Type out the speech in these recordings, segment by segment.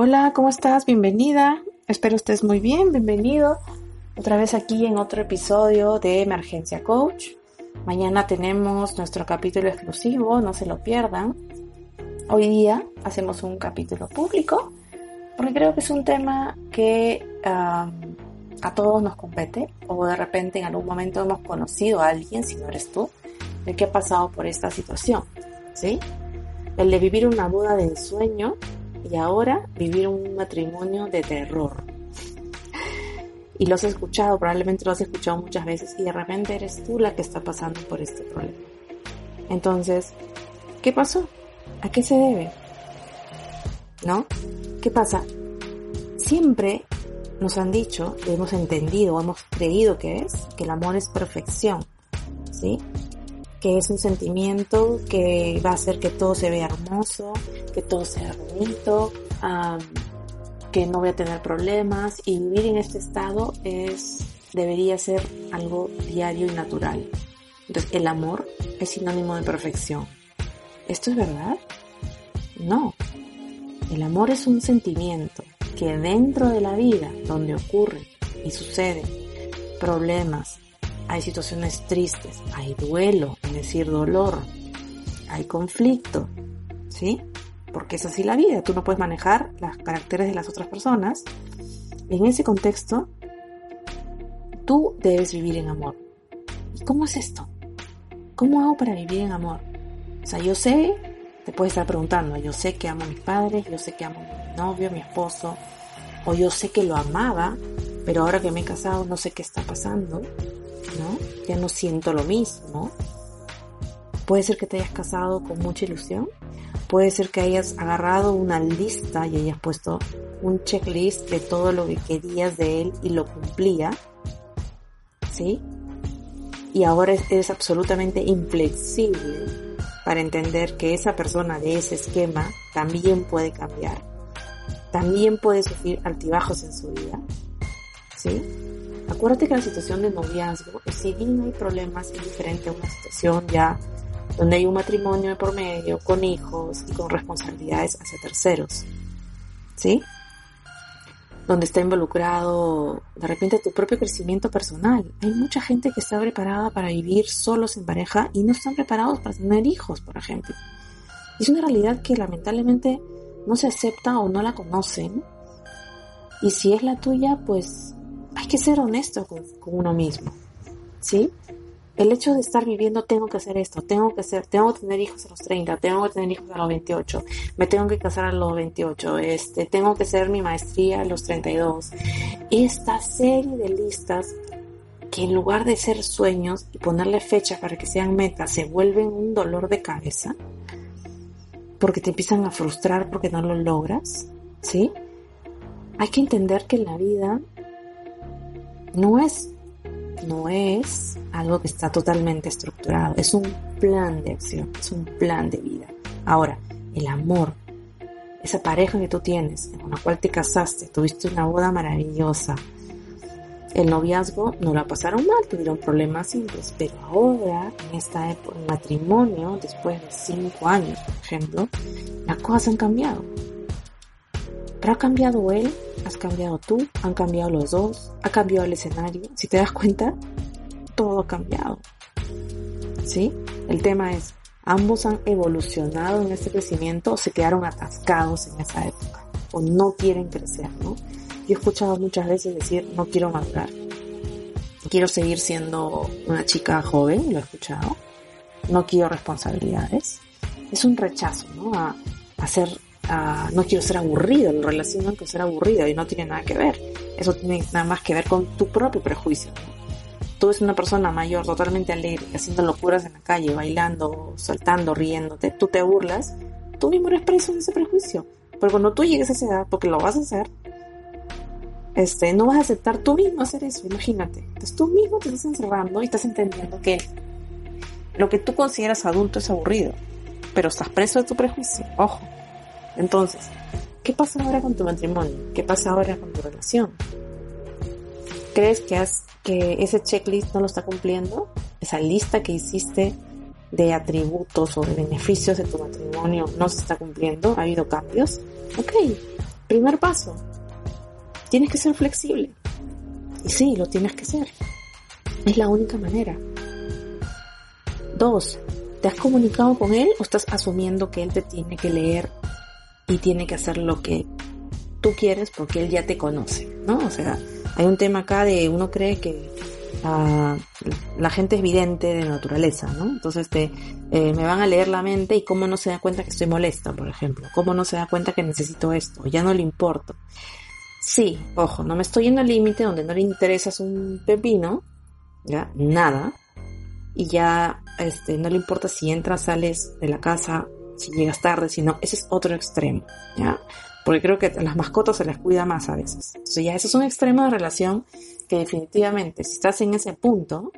Hola, ¿cómo estás? Bienvenida. Espero estés muy bien. Bienvenido otra vez aquí en otro episodio de Emergencia Coach. Mañana tenemos nuestro capítulo exclusivo, no se lo pierdan. Hoy día hacemos un capítulo público porque creo que es un tema que a todos nos compete o de repente en algún momento hemos conocido a alguien, si no eres tú, el que ha pasado por esta situación. ¿Sí? El de vivir una boda de ensueño y ahora vivir un matrimonio de terror. Y lo has escuchado, probablemente lo has escuchado muchas veces y de repente eres tú la que está pasando por este problema. Entonces, ¿qué pasó? ¿A qué se debe? ¿No? ¿Qué pasa? Siempre nos han dicho, hemos entendido, hemos creído que es, que el amor es perfección, ¿sí? Que es un sentimiento que va a hacer que todo se vea hermoso, que todo sea bonito, que no voy a tener problemas y vivir en este estado es debería ser algo diario y natural. Entonces, el amor es sinónimo de perfección. ¿Esto es verdad? No. El amor es un sentimiento que dentro de la vida, donde ocurre y sucede problemas, hay situaciones tristes, hay duelo, es decir, dolor, hay conflicto, ¿sí? Porque es así la vida, tú no puedes manejar los caracteres de las otras personas. En ese contexto, tú debes vivir en amor. ¿Y cómo es esto? ¿Cómo hago para vivir en amor? O sea, yo sé, te puedes estar preguntando, yo sé que amo a mis padres, yo sé que amo a mi novio, a mi esposo, o yo sé que lo amaba, pero ahora que me he casado no sé qué está pasando. Ya no siento lo mismo. Puede ser que te hayas casado con mucha ilusión. Puede ser que hayas agarrado una lista y hayas puesto un checklist de todo lo que querías de él y lo cumplía. ¿Sí? Y ahora eres absolutamente inflexible para entender que esa persona de ese esquema también puede cambiar. También puede sufrir altibajos en su vida. ¿Sí? Acuérdate que la situación de noviazgo, si bien hay problemas, es diferente a una situación ya donde hay un matrimonio de por medio, con hijos y con responsabilidades hacia terceros. ¿Sí? Donde está involucrado de repente tu propio crecimiento personal. Hay mucha gente que está preparada para vivir solos en pareja y no están preparados para tener hijos, por ejemplo. Es una realidad que lamentablemente no se acepta o no la conocen. Y si es la tuya, pues hay que ser honesto con, uno mismo, ¿sí? El hecho de estar viviendo, tengo que hacer esto, tengo que hacer, tengo que tener hijos a los 30, tengo que tener hijos a los 28, me tengo que casar a los 28, este, tengo que hacer mi maestría a los 32. Esta serie de listas que en lugar de ser sueños y ponerle fecha para que sean metas, se vuelven un dolor de cabeza, porque te empiezan a frustrar porque no lo logras, ¿sí? Hay que entender que la vida no es, no es algo que está totalmente estructurado, es un plan de acción, es un plan de vida. Ahora, el amor, esa pareja que tú tienes, con la cual te casaste, tuviste una boda maravillosa, el noviazgo no la pasaron mal, tuvieron problemas simples, pero ahora, en esta época, el matrimonio, después de cinco años, por ejemplo, las cosas han cambiado. Pero ha cambiado él has cambiado tú, han cambiado los dos, ha cambiado el escenario. Si te das cuenta, todo ha cambiado. ¿Sí? El tema es, ambos han evolucionado en este crecimiento o se quedaron atascados en esa época o no quieren crecer, ¿no? Yo he escuchado muchas veces decir, no quiero madurar. Quiero seguir siendo una chica joven, lo he escuchado. No quiero responsabilidades. Es un rechazo, ¿no? A, a ser no quiero ser aburrido, lo relacionan con ser aburrido y no tiene nada que ver. Eso tiene nada más que ver con tu propio prejuicio. tú ves una persona mayor totalmente alegre, haciendo locuras en la calle, bailando, saltando, riéndote, tú te burlas, tú mismo eres preso de ese prejuicio. Pero cuando tú llegues a esa edad, porque lo vas a hacer, este, no vas a aceptar tú mismo hacer eso, imagínate. Entonces tú mismo te estás encerrando y estás entendiendo que lo que tú consideras adulto es aburrido, pero estás preso de tu prejuicio, ojo. Entonces, ¿qué pasa ahora con tu matrimonio? ¿Qué pasa ahora con tu relación? ¿Crees que, has, que ese checklist no lo está cumpliendo? Esa lista que hiciste de atributos o de beneficios de tu matrimonio no se está cumpliendo, ha habido cambios. Ok, primer paso, tienes que ser flexible. Y sí, lo tienes que ser. Es la única manera. Dos, ¿te has comunicado con él o estás asumiendo que él te tiene que leer y tiene que hacer lo que tú quieres porque él ya te conoce? ¿No? O sea, hay un tema acá de uno cree que la gente es vidente de naturaleza, ¿no? Entonces te, eh, me van a leer la mente y cómo no se da cuenta que estoy molesta, por ejemplo, cómo no se da cuenta que necesito esto, ya no le importo. Sí, ojo, no me estoy en el límite donde no le interesas un pepino, ya, nada, y ya este, no le importa si entras, sales de la casa, si llegas tarde, si no, ese es otro extremo, ¿ya? Porque creo que a las mascotas se les cuida más a veces. Entonces ya ese es un extremo de relación que definitivamente, si estás en ese punto,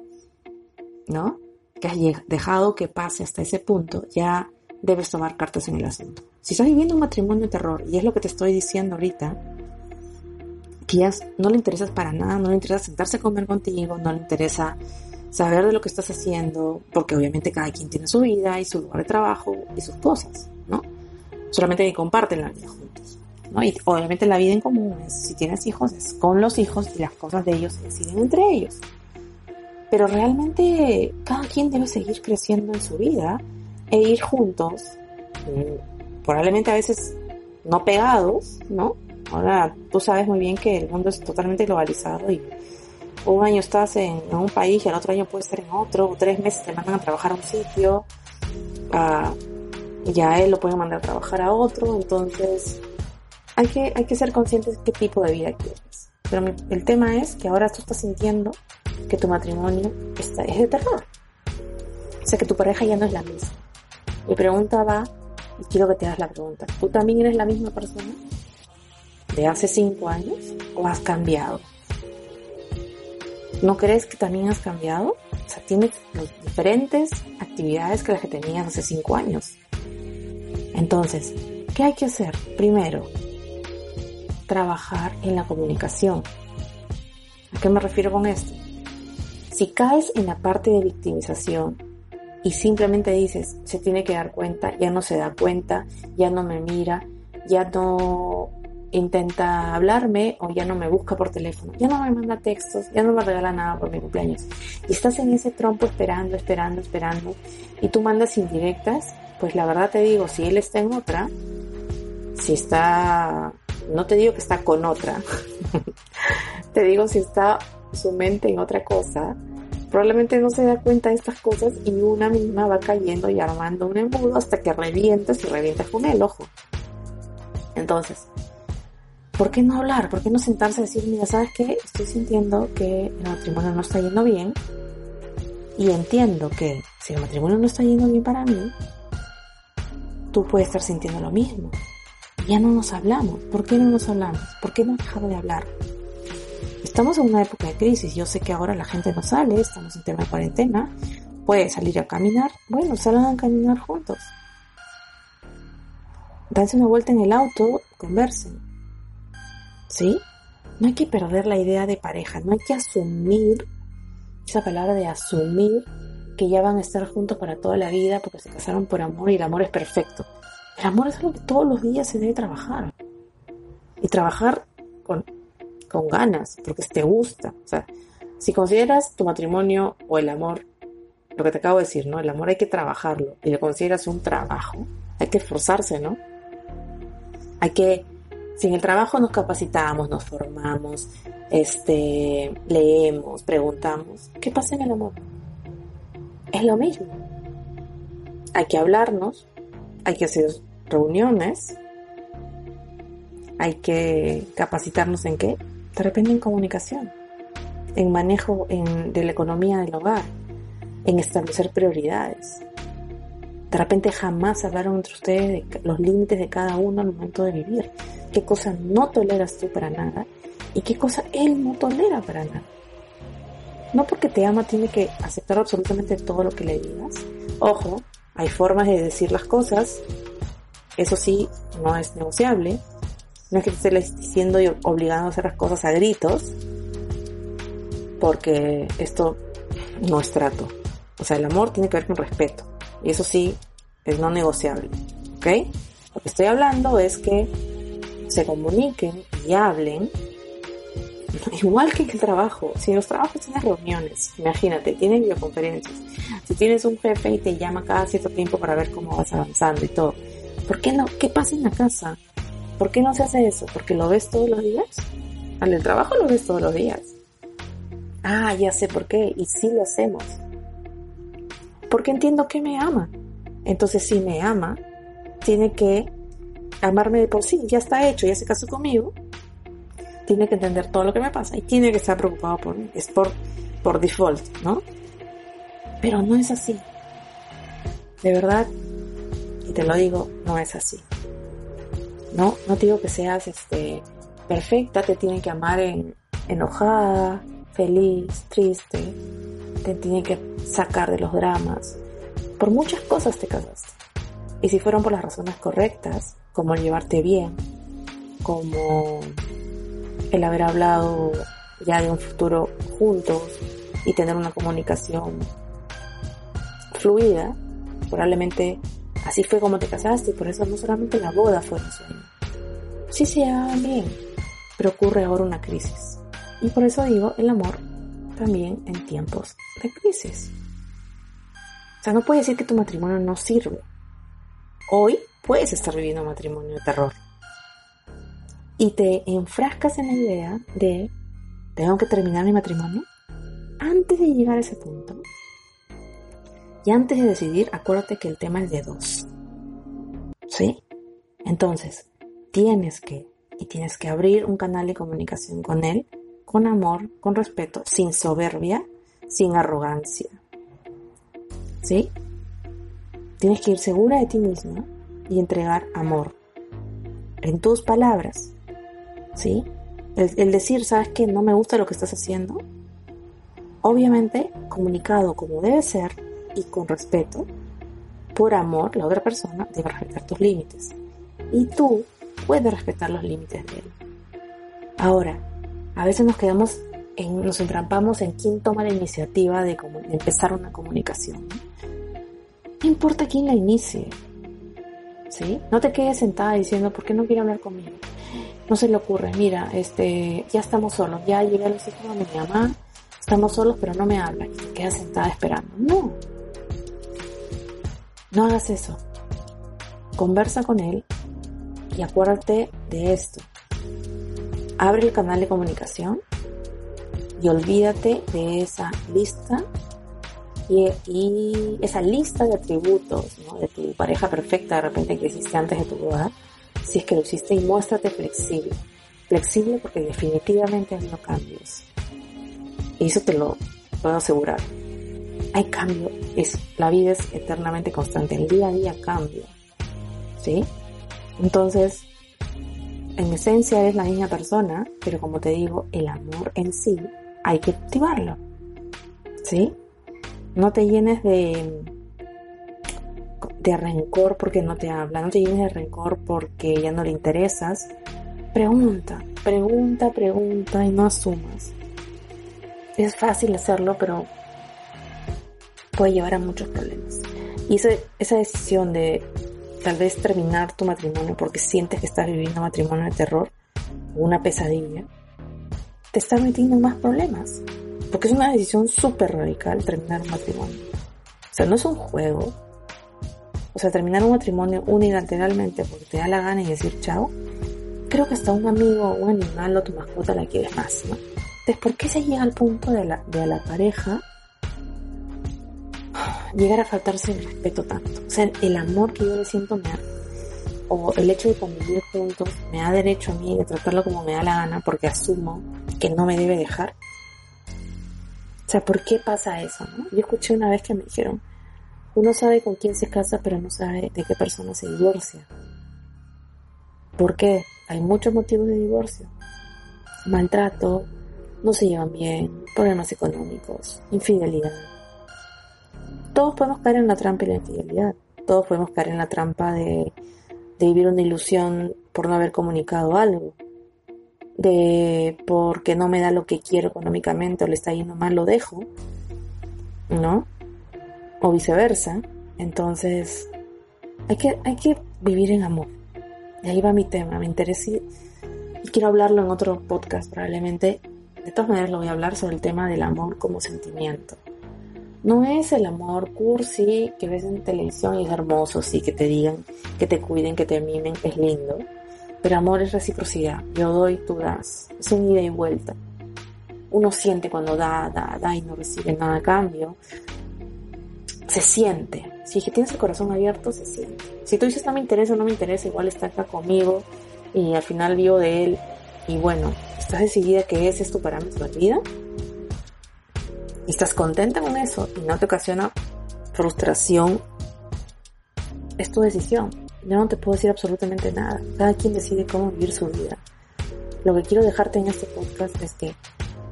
¿no? Que has dejado que pase hasta ese punto, ya debes tomar cartas en el asunto. Si estás viviendo un matrimonio de terror, y es lo que te estoy diciendo ahorita, que ya no le interesas para nada, no le interesa sentarse a comer contigo, no le interesa saber de lo que estás haciendo, porque obviamente cada quien tiene su vida y su lugar de trabajo y sus cosas, ¿no? Solamente que comparten la vida juntos, ¿no? Y obviamente la vida en común es, si tienes hijos, es con los hijos y las cosas de ellos se deciden entre ellos. Pero realmente cada quien debe seguir creciendo en su vida e ir juntos, mm, probablemente a veces no pegados, ¿no? Ahora tú sabes muy bien que el mundo es totalmente globalizado y un año estás en, un país y al otro año puedes estar en otro, o tres meses te mandan a trabajar a un sitio, uh, y ya él lo pueden mandar a trabajar a otro, entonces hay que, hay que ser conscientes de qué tipo de vida quieres. Pero el tema es que ahora tú estás sintiendo que tu matrimonio está, es de terror. O sea que tu pareja ya no es la misma. Mi pregunta va, y quiero que te hagas la pregunta, ¿tú también eres la misma persona de hace cinco años o has cambiado? ¿No crees que también has cambiado? O sea, tienes diferentes actividades que las que tenías hace cinco años. Entonces, ¿qué hay que hacer? Primero, trabajar en la comunicación. ¿A qué me refiero con esto? Si caes en la parte de victimización y simplemente dices, se tiene que dar cuenta, ya no se da cuenta, ya no me mira, ya no intenta hablarme o ya no me busca por teléfono, ya no me manda textos, ya no me regala nada por mi cumpleaños. Y estás en ese trompo esperando, esperando, esperando y tú mandas indirectas, pues la verdad te digo, si él está en otra, si está, no te digo que está con otra, te digo si está su mente en otra cosa, probablemente no se da cuenta de estas cosas y una misma va cayendo y armando un embudo hasta que revientas y revientas con él, ojo. Entonces, ¿por qué no hablar? ¿Por qué no sentarse y decir, mira, ¿sabes qué? Estoy sintiendo que el matrimonio no está yendo bien y entiendo que si el matrimonio no está yendo bien para mí, tú puedes estar sintiendo lo mismo. Ya no nos hablamos. ¿Por qué no nos hablamos? ¿Por qué hemos dejado de hablar? Estamos en una época de crisis. Yo sé que ahora la gente no sale, estamos en tema de cuarentena. Puede salir a caminar. Bueno, salgan a caminar juntos. Danse una vuelta en el auto, conversen ¿Sí? No hay que perder la idea de pareja, no hay que asumir esa palabra de asumir que ya van a estar juntos para toda la vida porque se casaron por amor y el amor es perfecto. El amor es algo que todos los días se debe trabajar. Y trabajar con, con ganas, porque te gusta. O sea, si consideras tu matrimonio o el amor, lo que te acabo de decir, ¿no? El amor hay que trabajarlo y lo consideras un trabajo. Hay que esforzarse, ¿no? Hay que si en el trabajo nos capacitamos, nos formamos, este, leemos, preguntamos, ¿qué pasa en el amor? Es lo mismo. Hay que hablarnos, hay que hacer reuniones, hay que capacitarnos en qué? De repente en comunicación. en manejo de la economía del hogar, en establecer prioridades. De repente jamás hablaron entre ustedes de los límites de cada uno al momento de vivir. ¿Qué cosa no toleras tú para nada? ¿Y qué cosa él no tolera para nada? No porque te ama tiene que aceptar absolutamente todo lo que le digas. Ojo, hay formas de decir las cosas. Eso sí, no es negociable. No es que te estés diciendo y obligando a hacer las cosas a gritos. Porque esto no es trato. O sea, el amor tiene que ver con respeto. Y eso sí, es no negociable. ¿Ok? Lo que estoy hablando es que se comuniquen y hablen igual que en el trabajo, si en los trabajos tienes reuniones, imagínate, tienes videoconferencias, si tienes un jefe y te llama cada cierto tiempo para ver cómo vas avanzando y todo, ¿por qué no? ¿Qué pasa en la casa? ¿Por qué no se hace eso? ¿Porque lo ves todos los días? Al del trabajo lo ves todos los días. Ah, ya sé por qué, y sí lo hacemos. Porque entiendo que me ama. Entonces, si me ama, tiene que amarme de por sí, ya está hecho, ya se casó conmigo, tiene que entender todo lo que me pasa y tiene que estar preocupado por mí. Es por, por default, ¿no? Pero no es así. De verdad, y te lo digo, no es así. No, no te digo que seas este, perfecta, te tiene que amar en, enojada, feliz, triste, te tiene que sacar de los dramas. Por muchas cosas te casaste. Y si fueron por las razones correctas, como llevarte bien, como el haber hablado ya de un futuro juntos y tener una comunicación fluida, probablemente así fue como te casaste y por eso no solamente la boda fue un sueño. Sí se sí, bien, pero ocurre ahora una crisis. Y por eso digo el amor también en tiempos de crisis. O sea, no puedes decir que tu matrimonio no sirve. Hoy puedes estar viviendo un matrimonio de terror y te enfrascas en la idea de, tengo que terminar mi matrimonio, antes de llegar a ese punto, y antes de decidir, acuérdate que el tema es de dos. ¿Sí? Entonces, tienes que, y tienes que abrir un canal de comunicación con él, con amor, con respeto, sin soberbia, sin arrogancia. ¿Sí? Tienes que ir segura de ti misma y entregar amor. En tus palabras, ¿sí? El, decir, ¿sabes qué? No me gusta lo que estás haciendo. Obviamente, comunicado como debe ser y con respeto, por amor, la otra persona debe respetar tus límites. Y tú puedes respetar los límites de él. Ahora, a veces nos quedamos en, nos entrampamos en quién toma la iniciativa de, de empezar una comunicación. No importa quién la inicie. ¿Sí? No te quedes sentada diciendo, ¿por qué no quiere hablar conmigo? no se le ocurre, mira, este, ya estamos solos, ya llegué a los hijos de mi mamá, estamos solos pero no me habla y se queda sentada esperando. No, no hagas eso. Conversa con él y acuérdate de esto. Abre el canal de comunicación y olvídate de esa lista y, esa lista de atributos de tu pareja perfecta de repente que existe antes de tu boda si es que lo hiciste y muéstrate flexible. Flexible porque definitivamente hay no cambios. Y eso te lo puedo asegurar. Hay cambio, es, la vida es eternamente constante, el día a día cambia. ¿Sí? Entonces, en esencia eres la misma persona, pero como te digo, el amor en sí hay que activarlo. ¿Sí? No te llenes de, de rencor porque no te habla, no te llenes de rencor porque ya no le interesas. Pregunta, pregunta, pregunta y no asumas. Es fácil hacerlo, pero puede llevar a muchos problemas. Y esa, decisión de tal vez terminar tu matrimonio porque sientes que estás viviendo un matrimonio de terror o una pesadilla, te está metiendo en más problemas. Porque es una decisión súper radical terminar un matrimonio. O sea, no es un juego, o sea, terminar un matrimonio unilateralmente porque te da la gana y decir chao, creo que hasta un amigo, un animal o tu mascota la quieres más, ¿no? Entonces, ¿por qué se llega al punto de la, de la pareja llegar a faltarse el respeto tanto? O sea, el amor que yo le siento me o el hecho de convivir juntos me da derecho a mí de tratarlo como me da la gana porque asumo que no me debe dejar. O sea, ¿por qué pasa eso? No? Yo escuché una vez que me dijeron, uno sabe con quién se casa, pero no sabe de qué persona se divorcia. ¿Por qué? Hay muchos motivos de divorcio. Maltrato, no se llevan bien, problemas económicos, infidelidad. Todos podemos caer en la trampa de la infidelidad. Todos podemos caer en la trampa de, de vivir una ilusión por no haber comunicado algo. De porque no me da lo que quiero económicamente o le está yendo mal, lo dejo. ¿No? O viceversa. Entonces, hay que, hay que vivir en amor. Y ahí va mi tema. Me interesa y quiero hablarlo en otro podcast probablemente. De todas maneras lo voy a hablar sobre el tema del amor como sentimiento. No es el amor cursi que ves en televisión y es hermoso, sí, que te digan, que te cuiden, que te mimen, es lindo. Pero amor es reciprocidad. Yo doy, tú das. Es un ida y vuelta. Uno siente cuando da, da, da y no recibe nada a cambio. Se siente. Si tienes el corazón abierto, se siente. Si tú dices no me interesa, no me interesa, igual está acá conmigo y al final vivo de él y bueno, estás decidida que ese es tu parámetro de vida y estás contenta con eso y no te ocasiona frustración, es tu decisión. Yo no te puedo decir absolutamente nada. Cada quien decide cómo vivir su vida. Lo que quiero dejarte en este podcast es que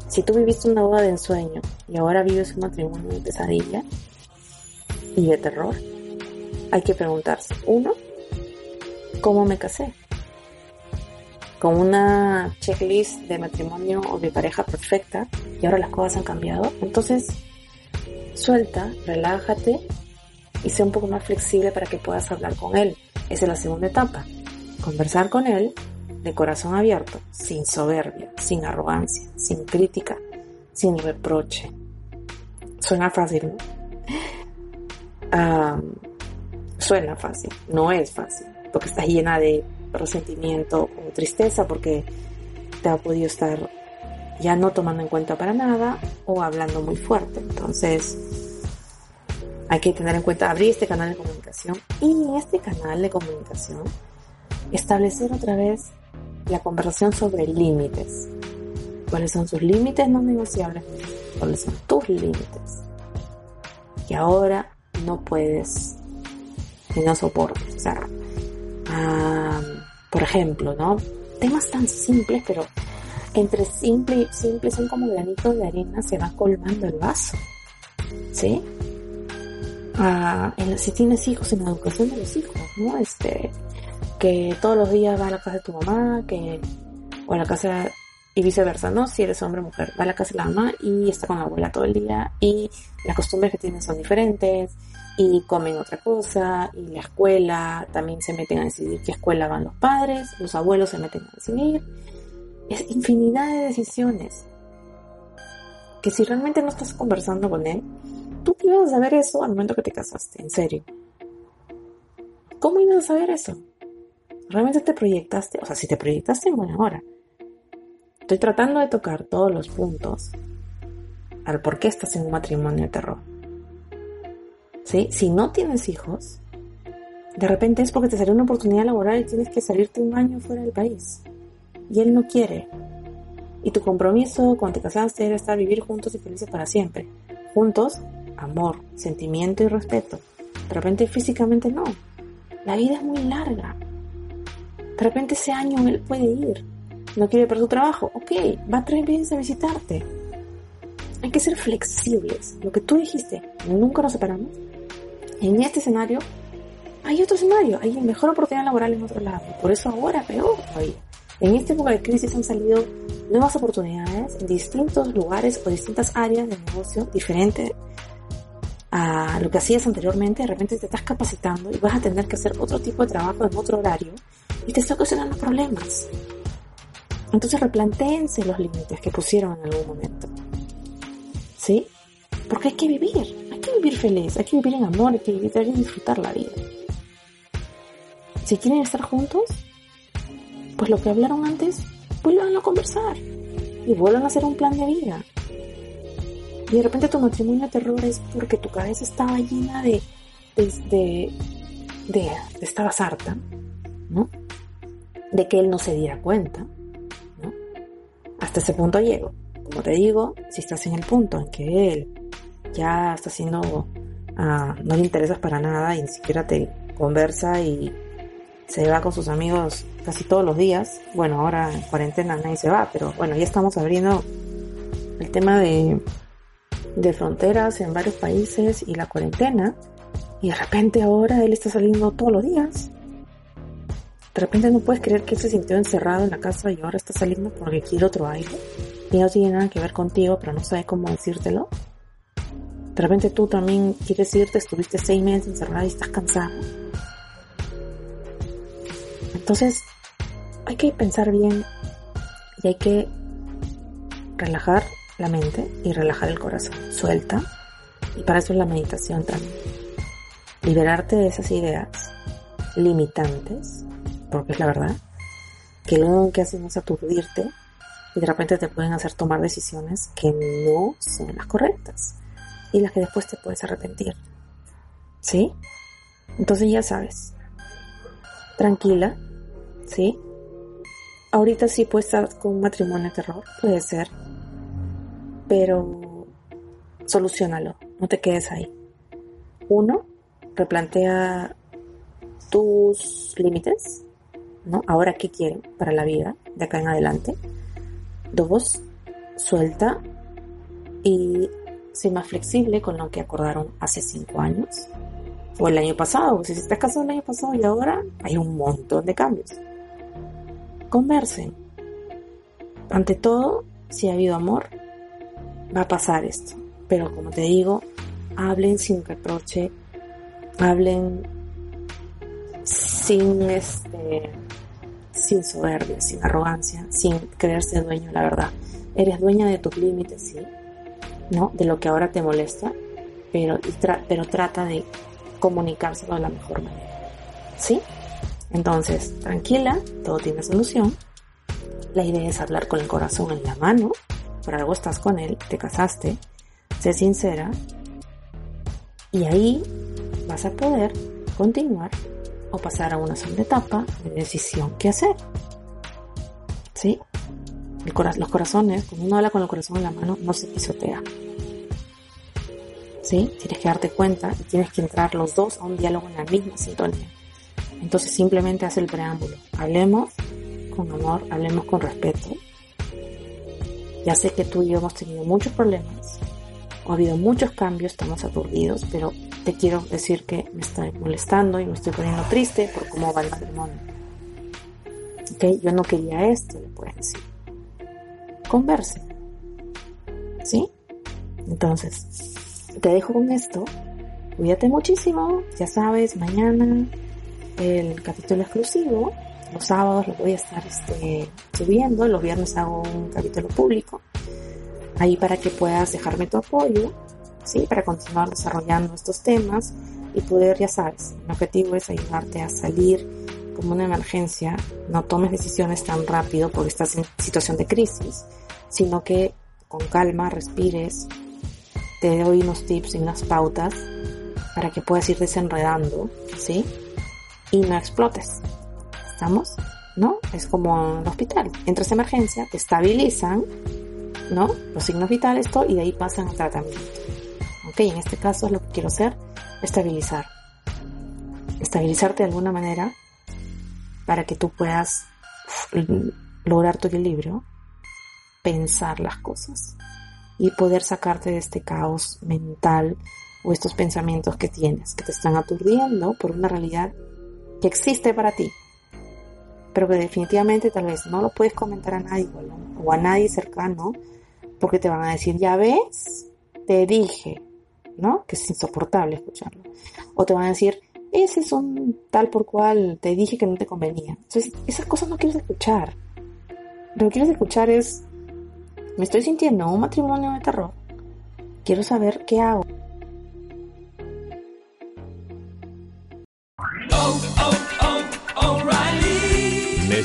si tú viviste una boda de ensueño y ahora vives un matrimonio de pesadilla y de terror, hay que preguntarse, uno, ¿cómo me casé? Con una checklist de matrimonio o de pareja perfecta y ahora las cosas han cambiado. Entonces, suelta, relájate y sé un poco más flexible para que puedas hablar con él. Esa es la segunda etapa. Conversar con él de corazón abierto, sin soberbia, sin arrogancia, sin crítica, sin reproche. Suena fácil, ¿no? suena fácil, no es fácil, porque estás llena de resentimiento o tristeza porque te ha podido estar ya no tomando en cuenta para nada o hablando muy fuerte. Entonces, hay que tener en cuenta abrir este canal de comunicación y en este canal de comunicación establecer otra vez la conversación sobre límites. ¿Cuáles son sus límites no negociables? ¿Cuáles son tus límites? Que ahora no puedes y no soportas. O sea, por ejemplo, ¿no? Temas tan simples, pero entre simple y simple son como granitos de arena, se va colmando el vaso. ¿Sí? Ah, si tienes hijos, en la educación de los hijos, ¿no? Este, que todos los días va a la casa de tu mamá, que, o a la casa, y viceversa, ¿no? Si eres hombre o mujer, va a la casa de la mamá y está con la abuela todo el día, y las costumbres que tienen son diferentes, y comen otra cosa, y la escuela también se meten a decidir qué escuela van los padres, los abuelos se meten a decidir. Es infinidad de decisiones. Que si realmente no estás conversando con él, tú ibas a saber eso al momento que te casaste, en serio. ¿Cómo ibas a saber eso? ¿Realmente te proyectaste? O sea, si te proyectaste en buena hora. Estoy tratando de tocar todos los puntos al por qué estás en un matrimonio de terror. Si no tienes hijos, de repente es porque te salió una oportunidad laboral y tienes que salirte un año fuera del país. Y él no quiere. Y tu compromiso cuando te casaste era estar vivir juntos y felices para siempre. Juntos, amor, sentimiento y respeto. De repente físicamente no. La vida es muy larga. De repente ese año él puede ir. No quiere perder su trabajo. Ok, va tres veces a visitarte. Hay que ser flexibles. Lo que tú dijiste, nunca nos separamos en este escenario hay otro escenario, hay mejor oportunidad laboral en otro lado. Por eso ahora peor todavía. En esta época de crisis han salido nuevas oportunidades en distintos lugares o distintas áreas de negocio diferentes a lo que hacías anteriormente. De repente te estás capacitando y vas a tener que hacer otro tipo de trabajo en otro horario y te está ocasionando problemas. Entonces replantéense los límites que pusieron en algún momento. ¿Sí? Porque hay que vivir vivir feliz, hay que vivir en amor, hay que vivir, hay que disfrutar la vida. Si quieren estar juntos, pues lo que hablaron antes, vuelvan a conversar y vuelvan a hacer un plan de vida. Y de repente tu matrimonio de terror es porque tu cabeza estaba llena de, de, de, de, estabas ¿no? De que él no se diera cuenta, ¿no? Hasta ese punto llego como te digo, si estás en el punto en que él ya está haciendo, ah, no le interesas para nada y ni siquiera te conversa y se va con sus amigos casi todos los días. Bueno, ahora en cuarentena nadie se va, pero bueno, ya estamos abriendo el tema de, de fronteras en varios países y la cuarentena. Y de repente ahora él está saliendo todos los días. De repente no puedes creer que él se sintió encerrado en la casa y ahora está saliendo porque quiere otro aire. Y no tiene nada que ver contigo, pero no sabe cómo decírtelo. De repente tú también quieres irte, estuviste seis meses encerrado y estás cansado. Entonces, hay que pensar bien y hay que relajar la mente y relajar el corazón. Suelta. Y para eso es la meditación también. Liberarte de esas ideas limitantes, porque es la verdad, que lo único que hacen es aturdirte y de repente te pueden hacer tomar decisiones que no son las correctas y las que después te puedes arrepentir. ¿Sí? Entonces ya sabes. Tranquila, ¿sí? Ahorita sí puede estar con un matrimonio de terror, puede ser, pero solucionalo, no te quedes ahí. Uno, replantea tus límites, ¿no? Ahora qué quieren para la vida de acá en adelante. Dos, suelta y sé más flexible con lo que acordaron hace cinco años o el año pasado. Si estás casado el año pasado y ahora hay un montón de cambios. Conversen. Ante todo, si ha habido amor, va a pasar esto. Pero como te digo, hablen sin reproche, hablen sin este sin soberbia, sin arrogancia, sin creerse dueño la verdad. Eres dueña de tus límites, sí, ¿no? De lo que ahora te molesta, pero, pero trata de comunicárselo de la mejor manera. ¿Sí? Entonces, tranquila, todo tiene solución. La idea es hablar con el corazón en la mano. Por algo estás con él, te casaste. Sé sincera. Y ahí vas a poder continuar o pasar a una segunda etapa de decisión qué hacer. ¿Sí? Los corazones, cuando uno habla con el corazón en la mano, no se pisotea. ¿Sí? Tienes que darte cuenta y tienes que entrar los dos a un diálogo en la misma sintonía. Entonces simplemente hace el preámbulo. Hablemos con amor, hablemos con respeto. Ya sé que tú y yo hemos tenido muchos problemas, ha habido muchos cambios, estamos aturdidos, pero te quiero decir que me estoy molestando y me estoy poniendo triste por cómo va el matrimonio. ¿Ok? Yo no quería esto, le puedes decir. Converse. ¿Sí? Entonces, te dejo con esto. Cuídate muchísimo. Ya sabes, mañana el capítulo exclusivo. Los sábados lo voy a estar este, subiendo. Los viernes hago un capítulo público. Ahí para que puedas dejarme tu apoyo. ¿sí? Para continuar desarrollando estos temas y poder, ya sabes, el objetivo es ayudarte a salir como una emergencia. No tomes decisiones tan rápido porque estás en situación de crisis, sino que con calma respires. Te doy unos tips y unas pautas para que puedas ir desenredando, ¿sí? y no explotes. ¿Estamos? ¿No? Es como en el hospital. Entras a emergencia, te estabilizan, ¿no? Los signos vitales, todo, y de ahí pasan al tratamiento. Ok, en este caso es lo que quiero hacer, estabilizar. Estabilizarte de alguna manera para que tú puedas lograr tu equilibrio, pensar las cosas y poder sacarte de este caos mental o estos pensamientos que tienes, que te están aturdiendo por una realidad que existe para ti, pero que definitivamente tal vez no lo puedes comentar a nadie o a nadie cercano, porque te van a decir, ya ves, te dije, ¿no? Que es insoportable escucharlo. O te van a decir, ese es un tal por cual te dije que no te convenía. Entonces, esas cosas no quieres escuchar. Lo que quieres escuchar es, me estoy sintiendo un matrimonio de terror. Quiero saber qué hago.